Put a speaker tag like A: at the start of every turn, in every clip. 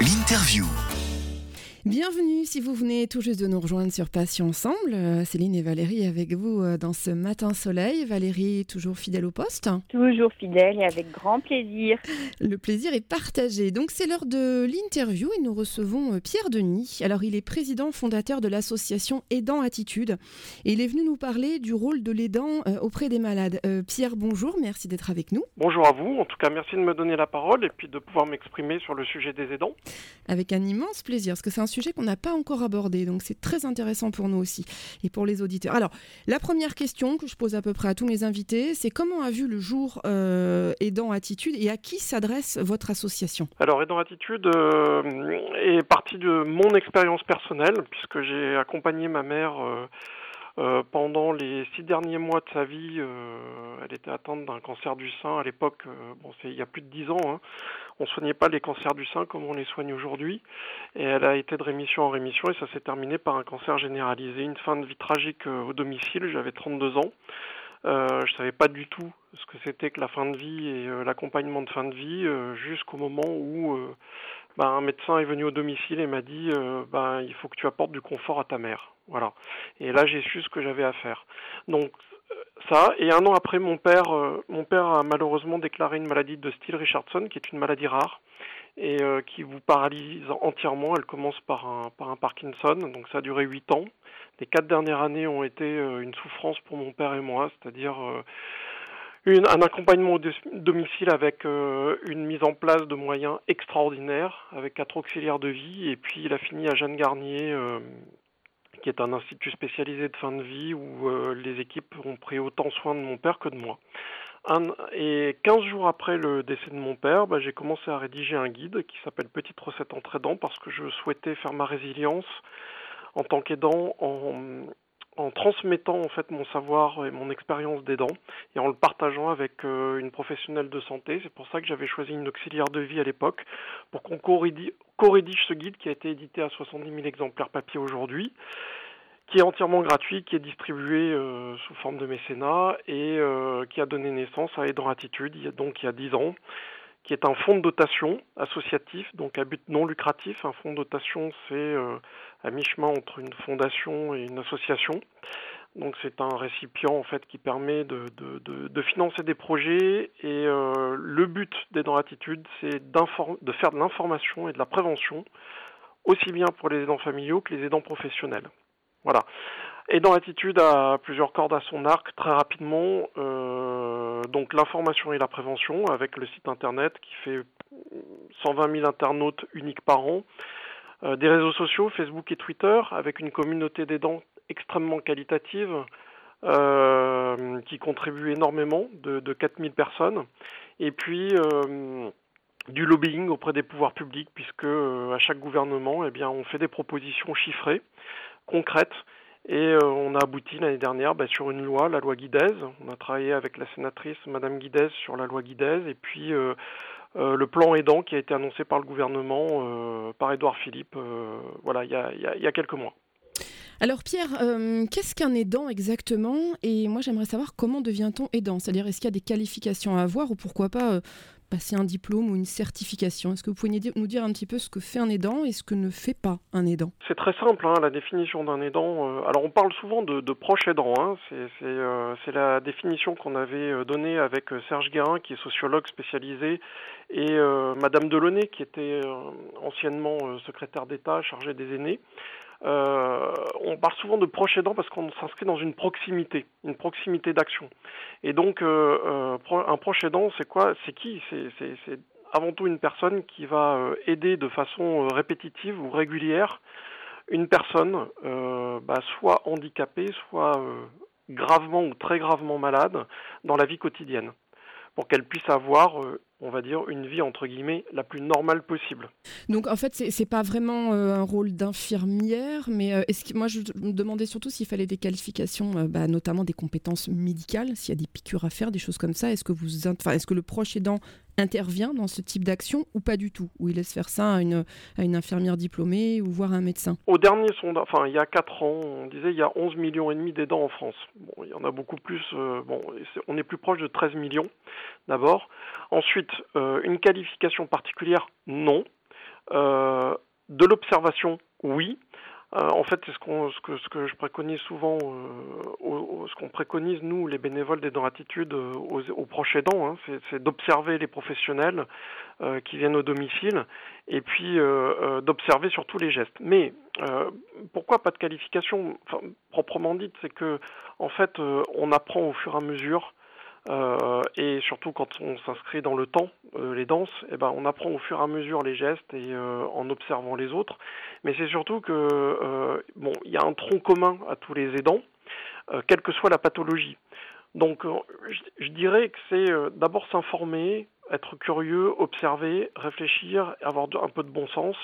A: L'interview.
B: Bienvenue si vous venez tout juste de nous rejoindre sur Passion Ensemble. Euh, Céline et Valérie avec vous euh, dans ce matin soleil. Valérie, toujours fidèle au poste
C: Toujours fidèle et avec grand plaisir.
B: Le plaisir est partagé. Donc c'est l'heure de l'interview et nous recevons euh, Pierre Denis. Alors il est président fondateur de l'association Aidant Attitude et il est venu nous parler du rôle de l'aidant auprès des malades. Pierre, bonjour, merci d'être avec nous.
D: Bonjour à vous, en tout cas merci de me donner la parole et puis de pouvoir m'exprimer sur le sujet des aidants.
B: Avec un immense plaisir, parce que c'est un sujet qu'on n'a pas encore abordé, donc c'est très intéressant pour nous aussi et pour les auditeurs. Alors, la première question que je pose à peu près à tous mes invités, c'est comment a vu le jour euh, Aidant Attitude et à qui s'adresse votre association?
D: Alors, Aidant Attitude euh, est partie de mon expérience personnelle, puisque j'ai accompagné ma mère. Euh, euh, pendant les six derniers mois de sa vie, euh, elle était atteinte d'un cancer du sein. À l'époque, euh, bon, c'est il y a plus de dix ans. Hein. On soignait pas les cancers du sein comme on les soigne aujourd'hui. Et elle a été de rémission en rémission et ça s'est terminé par un cancer généralisé. Une fin de vie tragique au domicile. J'avais 32 ans. Euh, je savais pas du tout ce que c'était que la fin de vie et l'accompagnement de fin de vie jusqu'au moment où ben, un médecin est venu au domicile et m'a dit ben, il faut que tu apportes du confort à ta mère. Voilà. Et là, j'ai su ce que j'avais à faire. Donc euh, ça, et un an après, mon père, euh, mon père a malheureusement déclaré une maladie de style Richardson, qui est une maladie rare et euh, qui vous paralyse entièrement. Elle commence par un, par un Parkinson, donc ça a duré huit ans. Les quatre dernières années ont été une souffrance pour mon père et moi, c'est-à-dire un accompagnement au domicile avec une mise en place de moyens extraordinaires, avec quatre auxiliaires de vie, et puis il a fini à Jeanne Garnier qui est un institut spécialisé de fin de vie où euh, les équipes ont pris autant soin de mon père que de moi. et 15 jours après le décès de mon père, bah, j'ai commencé à rédiger un guide qui s'appelle Petite recette entre aidants parce que je souhaitais faire ma résilience en tant qu'aidant en, transmettant en fait mon savoir et mon expérience d'aidant et en le partageant avec euh, une professionnelle de santé. C'est pour ça que j'avais choisi une auxiliaire de vie à l'époque pour qu'on co-rédige ce guide qui a été édité à 70 000 exemplaires papier aujourd'hui qui est entièrement gratuit, qui est distribué euh, sous forme de mécénat et euh, qui a donné naissance à Aidant Attitude, donc il y a 10 ans qui est un fonds de dotation associatif, donc à but non lucratif. Un fonds de dotation, c'est euh, à mi-chemin entre une fondation et une association. Donc c'est un récipient en fait qui permet de, financer des projets et euh, le but des Attitude, c'est de faire de l'information et de la prévention, aussi bien pour les aidants familiaux que les aidants professionnels. Voilà. Aidant Attitude a plusieurs cordes à son arc très rapidement. Euh, donc l'information et la prévention avec le site internet qui fait 120 000 internautes uniques par an. Euh, des réseaux sociaux, Facebook et Twitter, avec une communauté d'aidants extrêmement qualitative euh, qui contribue énormément, de, de 4000 personnes. Et puis du lobbying auprès des pouvoirs publics, puisque à chaque gouvernement, eh bien, on fait des propositions chiffrées, concrètes, et euh, on a abouti l'année dernière bah, sur une loi, la loi Guidez. On a travaillé avec la sénatrice Madame Guidez sur la loi Guidez et puis euh, euh, le plan aidant qui a été annoncé par le gouvernement, par Édouard Philippe, voilà, il y a, y a, quelques mois.
B: Alors Pierre, qu'est-ce qu'un aidant exactement? Et moi j'aimerais savoir comment devient-on aidant? C'est-à-dire est-ce qu'il y a des qualifications à avoir ou pourquoi pas passer un diplôme ou une certification? Est-ce que vous pouvez nous dire un petit peu ce que fait un aidant et ce que ne fait pas un aidant?
D: C'est très simple, hein, la définition d'un aidant. Euh, alors on parle souvent de, proche aidant, hein, euh, c'est la définition qu'on avait euh, donnée avec Serge Guérin, qui est sociologue spécialisé, et Madame Delaunay, qui était anciennement secrétaire d'État chargée des aînés. Euh, on parle souvent de proche aidant parce qu'on s'inscrit dans une proximité, une proximité d'action. Et donc, euh, euh, un proche aidant, c'est quoi? C'est qui? C'est avant tout une personne qui va aider de façon répétitive ou régulière une personne, bah, soit handicapée, soit gravement ou très gravement malade dans la vie quotidienne pour qu'elle puisse avoir, on va dire, une vie entre guillemets la plus normale possible.
B: Donc en fait, c'est pas vraiment euh, un rôle d'infirmière, mais euh, est-ce moi je me demandais surtout s'il fallait des qualifications, bah, notamment des compétences médicales, s'il y a des piqûres à faire, des choses comme ça. Est-ce que vous, est-ce que le proche aidant intervient dans ce type d'action ou pas du tout Ou il laisse faire ça à une, à une infirmière diplômée ou voir un médecin?
D: Au dernier sondage, enfin il y a 4 ans, on disait il y a 11 millions et demi d'aidants en France. Bon, il y en a beaucoup plus, euh, bon, on est plus proche de 13 millions d'abord. Ensuite, euh, une qualification particulière, non. Euh, de l'observation, oui. Euh, en fait, c'est ce, que, je préconise souvent, euh, ce qu'on préconise, nous, les bénévoles des attitude euh, aux, proches aidants, hein, c'est d'observer les professionnels qui viennent au domicile et puis d'observer surtout les gestes. Mais pourquoi pas de qualification? Proprement dite C'est que, en fait, on apprend au fur et à mesure euh, et surtout quand on s'inscrit dans le temps, euh, les danses, eh ben, on apprend au fur et à mesure les gestes et euh, en observant les autres. Mais c'est surtout que bon, il y a un tronc commun à tous les aidants, quelle que soit la pathologie. Donc, je, je dirais que c'est d'abord s'informer, être curieux, observer, réfléchir, avoir un peu de bon sens,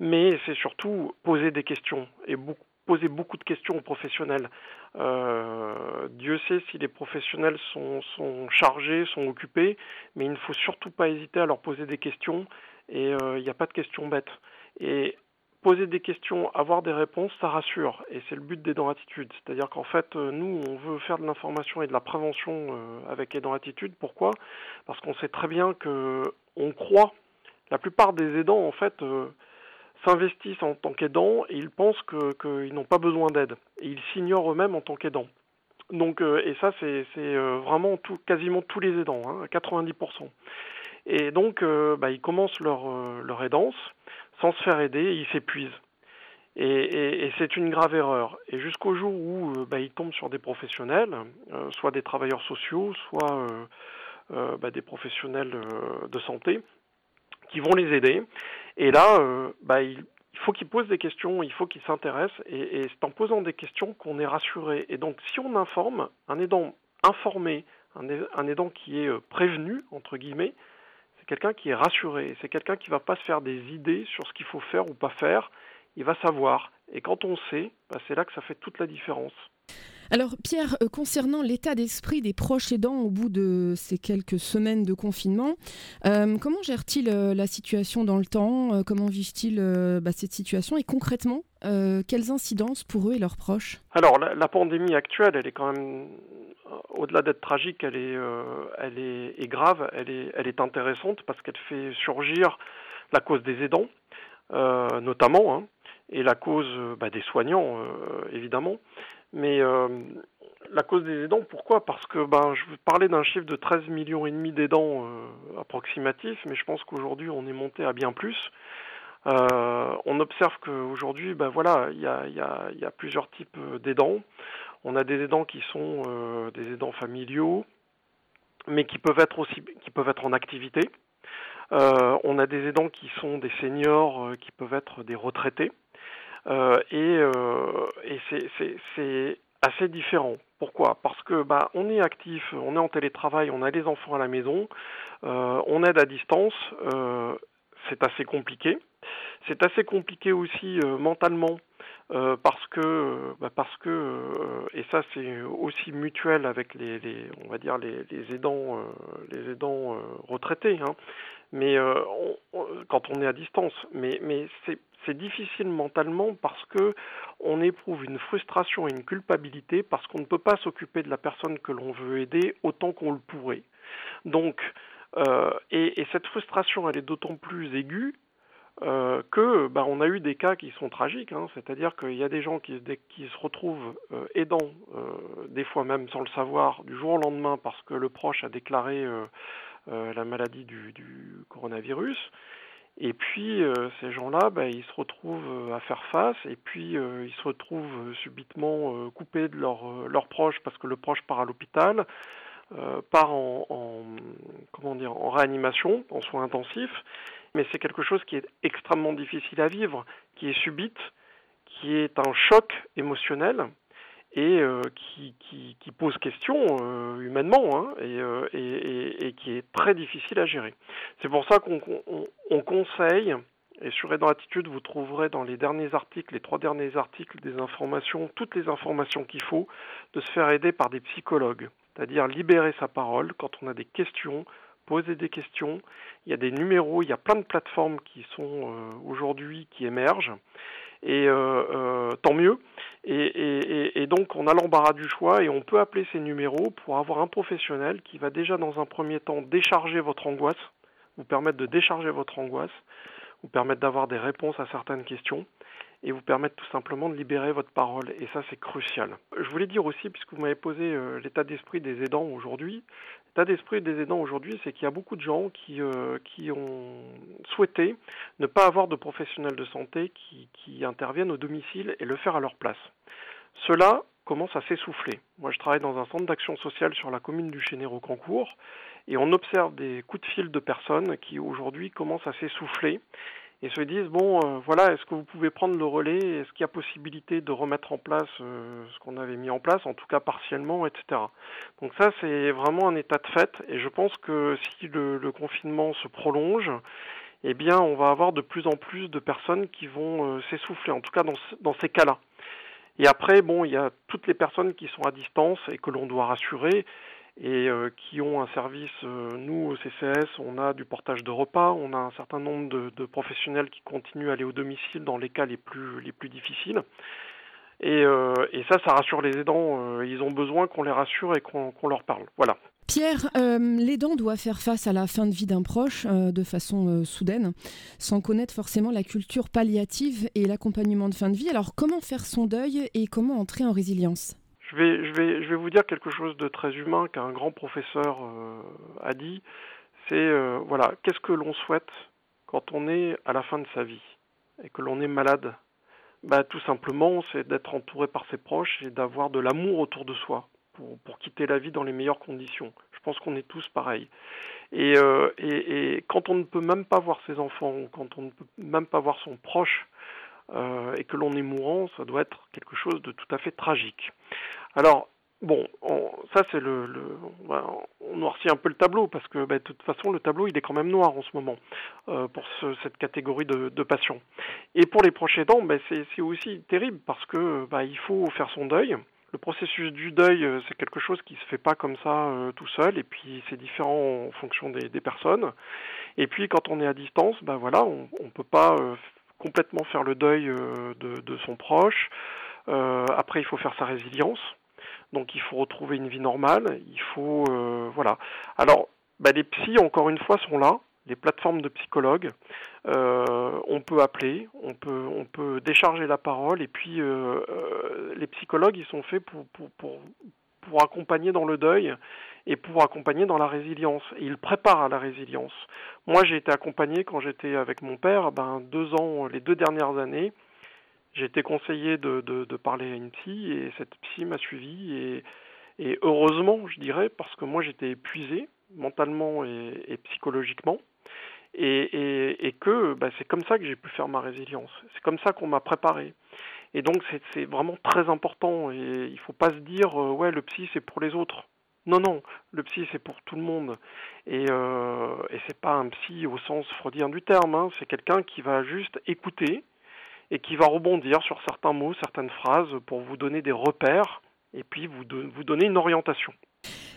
D: mais c'est surtout poser des questions et beaucoup poser beaucoup de questions aux professionnels. Euh, Dieu sait si les professionnels sont, chargés, sont occupés, mais il ne faut surtout pas hésiter à leur poser des questions et euh, il n'y a pas de questions bêtes. Et poser des questions, avoir des réponses, ça rassure et c'est le but d'Aidant Attitude. C'est-à-dire qu'en fait, euh, nous, on veut faire de l'information et de la prévention avec Aidant Attitude. Pourquoi? Parce qu'on sait très bien que on croit, la plupart des aidants, en fait, s'investissent en tant qu'aidants et ils pensent qu'ils n'ont pas besoin d'aide. Et ils s'ignorent eux-mêmes en tant qu'aidants. Donc, euh, et ça, c'est euh, vraiment tout, quasiment tous les aidants, hein, 90%. Et donc, euh, bah, ils commencent leur, leur aidance sans se faire aider et ils s'épuisent. Et, et, c'est une grave erreur. Et jusqu'au jour où bah, ils tombent sur des professionnels, soit des travailleurs sociaux, soit bah, des professionnels de santé, qui vont les aider. Et là, euh, bah, il, faut qu'ils posent des questions, il faut qu'ils s'intéressent, et, c'est en posant des questions qu'on est rassuré. Et donc, si on informe, un aidant informé, un, aidant qui est euh, prévenu, entre guillemets, c'est quelqu'un qui est rassuré, c'est quelqu'un qui ne va pas se faire des idées sur ce qu'il faut faire ou pas faire, il va savoir. Et quand on sait, bah, c'est là que ça fait toute la différence.
B: Alors Pierre, euh, concernant l'état d'esprit des proches aidants au bout de ces quelques semaines de confinement, euh, comment gèrent-ils euh, la situation dans le temps Comment vivent-ils bah, cette situation Et concrètement, quelles incidences pour eux et leurs proches?
D: Alors la, pandémie actuelle, elle est quand même, au-delà d'être tragique, elle est, elle est, grave, elle est, elle est intéressante parce qu'elle fait surgir la cause des aidants, notamment, hein, et la cause bah, des soignants, évidemment. Mais euh, la cause des aidants, pourquoi? Parce que ben, je vous parlais d'un chiffre de 13 millions et demi d'aidants euh, approximatif, mais je pense qu'aujourd'hui on est monté à bien plus. Euh, on observe qu'aujourd'hui, ben voilà, il y a, y, a, plusieurs types d'aidants. On a des aidants qui sont des aidants familiaux, mais qui peuvent être aussi, qui peuvent être en activité. On a des aidants qui sont des seniors, qui peuvent être des retraités. Euh, et, euh, c'est assez différent. Pourquoi? Parce que bah, on est actif, on est en télétravail, on a les enfants à la maison, euh, on aide à distance, c'est assez compliqué. C'est assez compliqué aussi euh, mentalement euh, parce que bah, parce que et ça c'est aussi mutuel avec les, on va dire les, aidants les aidants retraités. Hein. Mais quand on est à distance, mais mais c'est difficile mentalement parce que on éprouve une frustration et une culpabilité parce qu'on ne peut pas s'occuper de la personne que l'on veut aider autant qu'on le pourrait. Donc, euh, et, cette frustration, elle est d'autant plus aiguë euh, que bah, on a eu des cas qui sont tragiques, hein, c'est-à-dire qu'il y a des gens qui, qui se retrouvent euh, aidants, des fois même sans le savoir, du jour au lendemain parce que le proche a déclaré la maladie du, du coronavirus. Et puis euh, ces gens-là, bah, ils se retrouvent euh, à faire face, et puis euh, ils se retrouvent subitement coupés de leurs leur proches parce que le proche part à l'hôpital, part en, en, comment dire en réanimation, en soins intensifs. Mais c'est quelque chose qui est extrêmement difficile à vivre, qui est subite, qui est un choc émotionnel et euh, qui, pose question euh, humainement hein, euh, et, qui est très difficile à gérer. C'est pour ça qu'on on, on conseille, et sur Aidant Attitude, vous trouverez dans les derniers articles, les trois derniers articles, des informations, toutes les informations qu'il faut, de se faire aider par des psychologues, c'est-à-dire libérer sa parole quand on a des questions, poser des questions. Il y a des numéros, il y a plein de plateformes qui sont aujourd'hui qui émergent et tant mieux. Et, et, donc on a l'embarras du choix et on peut appeler ces numéros pour avoir un professionnel qui va déjà dans un premier temps décharger votre angoisse, vous permettre de décharger votre angoisse, vous permettre d'avoir des réponses à certaines questions et vous permettre tout simplement de libérer votre parole. Et ça, c'est crucial. Je voulais dire aussi, puisque vous m'avez posé euh, l'état d'esprit des aidants aujourd'hui, l'état d'esprit des aidants aujourd'hui, c'est qu'il y a beaucoup de gens qui, euh, qui ont souhaité ne pas avoir de professionnels de santé qui, qui interviennent au domicile et le faire à leur place. Cela commence à s'essouffler. Moi, je travaille dans un centre d'action sociale sur la commune du Chénéro-Cancourt et on observe des coups de fil de personnes qui aujourd'hui commencent à s'essouffler et se disent bon euh, voilà est-ce que vous pouvez prendre le relais? Est-ce qu'il y a possibilité de remettre en place euh, ce qu'on avait mis en place en tout cas partiellement etc donc ça c'est vraiment un état de fait et je pense que si le, confinement se prolonge eh bien on va avoir de plus en plus de personnes qui vont euh, s'essouffler en tout cas dans, dans ces cas-là. Et après bon il y a toutes les personnes qui sont à distance et que l'on doit rassurer et euh, qui ont un service, euh, nous au CCS, on a du portage de repas, on a un certain nombre de, professionnels qui continuent à aller au domicile dans les cas les plus, les plus difficiles. Et, euh, et ça, ça rassure les aidants, ils ont besoin qu'on les rassure et qu'on leur parle.
B: Pierre, l'aidant doit faire face à la fin de vie d'un proche de façon soudaine, sans connaître forcément la culture palliative et l'accompagnement de fin de vie. Alors comment faire son deuil et comment entrer en résilience?
D: Je vais, je, vais, je vais vous dire quelque chose de très humain qu'un grand professeur euh, a dit. C'est, euh, voilà, qu'est-ce que l'on souhaite quand on est à la fin de sa vie et que l'on est malade? Bah, Tout simplement, c'est d'être entouré par ses proches et d'avoir de l'amour autour de soi pour, quitter la vie dans les meilleures conditions. Je pense qu'on est tous pareils. Et, euh, et, et, quand on ne peut même pas voir ses enfants, quand on ne peut même pas voir son proche, euh, et que l'on est mourant, ça doit être quelque chose de tout à fait tragique. Alors, bon, ça c'est le, le on noircit un peu le tableau parce que bah, de toute façon le tableau il est quand même noir en ce moment euh, pour cette catégorie de, patients. Et pour les proches aidants, bah, c'est aussi terrible parce que bah, il faut faire son deuil. Le processus du deuil, euh, c'est quelque chose qui se fait pas comme ça tout seul, et puis c'est différent en fonction des, personnes. Et puis quand on est à distance, ben voilà, on, on peut pas complètement faire le deuil de, de, son proche. après, il faut faire sa résilience. Donc il faut retrouver une vie normale, il faut euh, voilà. Alors bah, les psys encore une fois sont là, les plateformes de psychologues. Euh, on peut appeler, on peut décharger la parole et puis euh, les psychologues ils sont faits pour pour accompagner dans le deuil et pour accompagner dans la résilience. Et ils préparent à la résilience. Moi, j'ai été accompagné quand j'étais avec mon père, ben, deux ans, les deux dernières années, j'ai été conseillé de, de, parler à une psy et cette psy m'a suivi et, et, heureusement, je dirais, parce que moi j'étais épuisé mentalement et, et psychologiquement et, et que bah, c'est comme ça que j'ai pu faire ma résilience. C'est comme ça qu'on m'a préparé. Et donc c'est vraiment très important et il ne faut pas se dire euh, ouais le psy c'est pour les autres. Non non, le psy c'est pour tout le monde et euh, et c'est pas un psy au sens freudien du terme. Hein. C'est quelqu'un qui va juste écouter et qui va rebondir sur certains mots, certaines phrases pour vous donner des repères et puis vous, vous donner une orientation.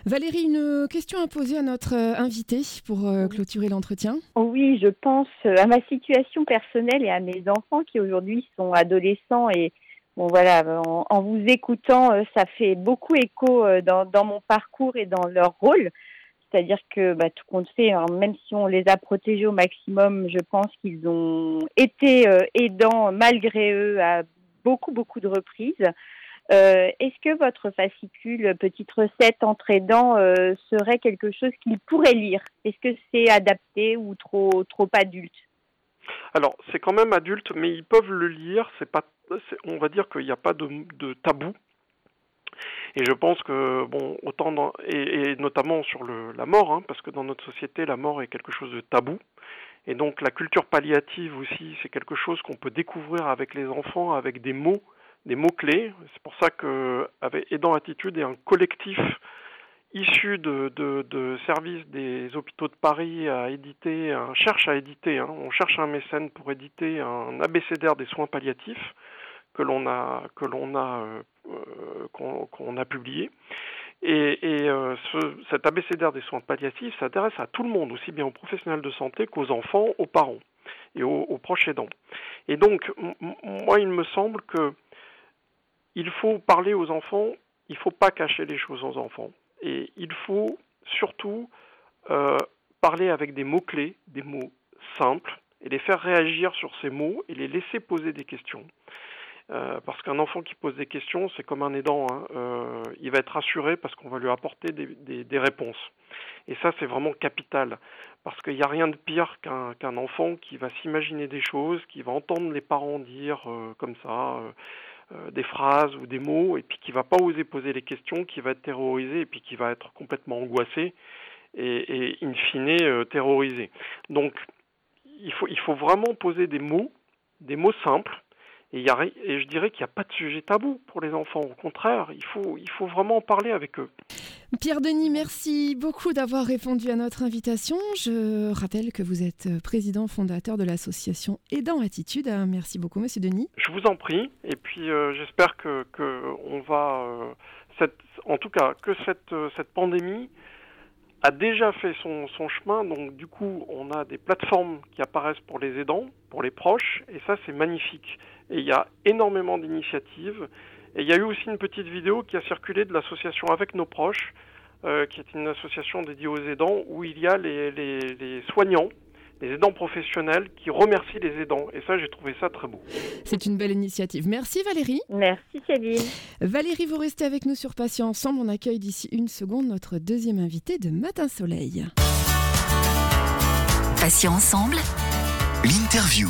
B: Valérie, une question à poser à notre euh, invité pour euh, clôturer l'entretien.
C: Oui, je pense euh, à ma situation personnelle et à mes enfants qui aujourd'hui sont adolescents et bon voilà, en, vous écoutant, ça fait beaucoup écho dans, mon parcours et dans leur rôle. C'est-à-dire que bah, tout compte fait, hein, même si on les a protégés au maximum, je pense qu'ils ont été aidants malgré eux à beaucoup, beaucoup de reprises. Euh, Est-ce que votre fascicule Petite recette entre euh, serait quelque chose qu'ils pourraient lire? Est-ce que c'est adapté ou trop, trop adulte?
D: Alors, c'est quand même adulte, mais ils peuvent le lire. C'est pas, on va dire qu'il n'y a pas de, de tabou et je pense que, bon, autant dans, et, notamment sur le, la mort, hein, parce que dans notre société, la mort est quelque chose de tabou. Et donc la culture palliative aussi, c'est quelque chose qu'on peut découvrir avec les enfants, avec des mots, des mots-clés. C'est pour ça que avec Aidant Attitude est un collectif issu de, de, services des hôpitaux de Paris à éditer, cherche à éditer, hein, on cherche un mécène pour éditer un abécédaire des soins palliatifs que l'on a que l'on a euh, qu'on a publié Et, euh, ce, cet abécédaire des soins palliatifs s'intéresse à tout le monde, aussi bien aux professionnels de santé qu'aux enfants, aux parents et aux, proches aidants. Et donc, moi, il me semble que il faut parler aux enfants, il ne faut pas cacher les choses aux enfants. Et il faut surtout euh, parler avec des mots-clés, des mots simples, et les faire réagir sur ces mots et les laisser poser des questions. Euh, parce qu'un enfant qui pose des questions, c'est comme un aidant. Hein. Euh, il va être rassuré parce qu'on va lui apporter des, réponses. Et ça, c'est vraiment capital. Parce qu'il n'y a rien de pire qu'un enfant qui va s'imaginer des choses, qui va entendre les parents dire comme ça des phrases ou des mots, et puis qui va pas oser poser les questions, qui va être terrorisé, et puis qui va être complètement angoissé et, et in fine terrorisé. Donc, il faut, il faut vraiment poser des mots, des mots simples, et, je dirais qu'il n'y a pas de sujet tabou pour les enfants. Au contraire, il faut, il faut vraiment en parler avec eux.
B: Pierre Denis, merci beaucoup d'avoir répondu à notre invitation. Je rappelle que vous êtes président fondateur de l'association Aidant Attitude. Merci beaucoup, monsieur Denis.
D: Je vous en prie. Et puis, euh, j'espère que, on va, euh, cette, en tout cas, que cette, euh, cette pandémie a déjà fait son, chemin. Donc, du coup, on a des plateformes qui apparaissent pour les aidants, pour les proches. Et ça, c'est magnifique. Et il y a énormément d'initiatives. Et il y a eu aussi une petite vidéo qui a circulé de l'association Avec nos proches, euh, qui est une association dédiée aux aidants, où il y a les, les, soignants, les aidants professionnels qui remercient les aidants. Et ça, j'ai trouvé ça très beau.
B: C'est une belle initiative. Merci Valérie.
C: Merci Céline.
B: Valérie, vous restez avec nous sur Patient Ensemble. On accueille d'ici une seconde notre deuxième invité de Matin Soleil.
A: Patient Ensemble, l'interview.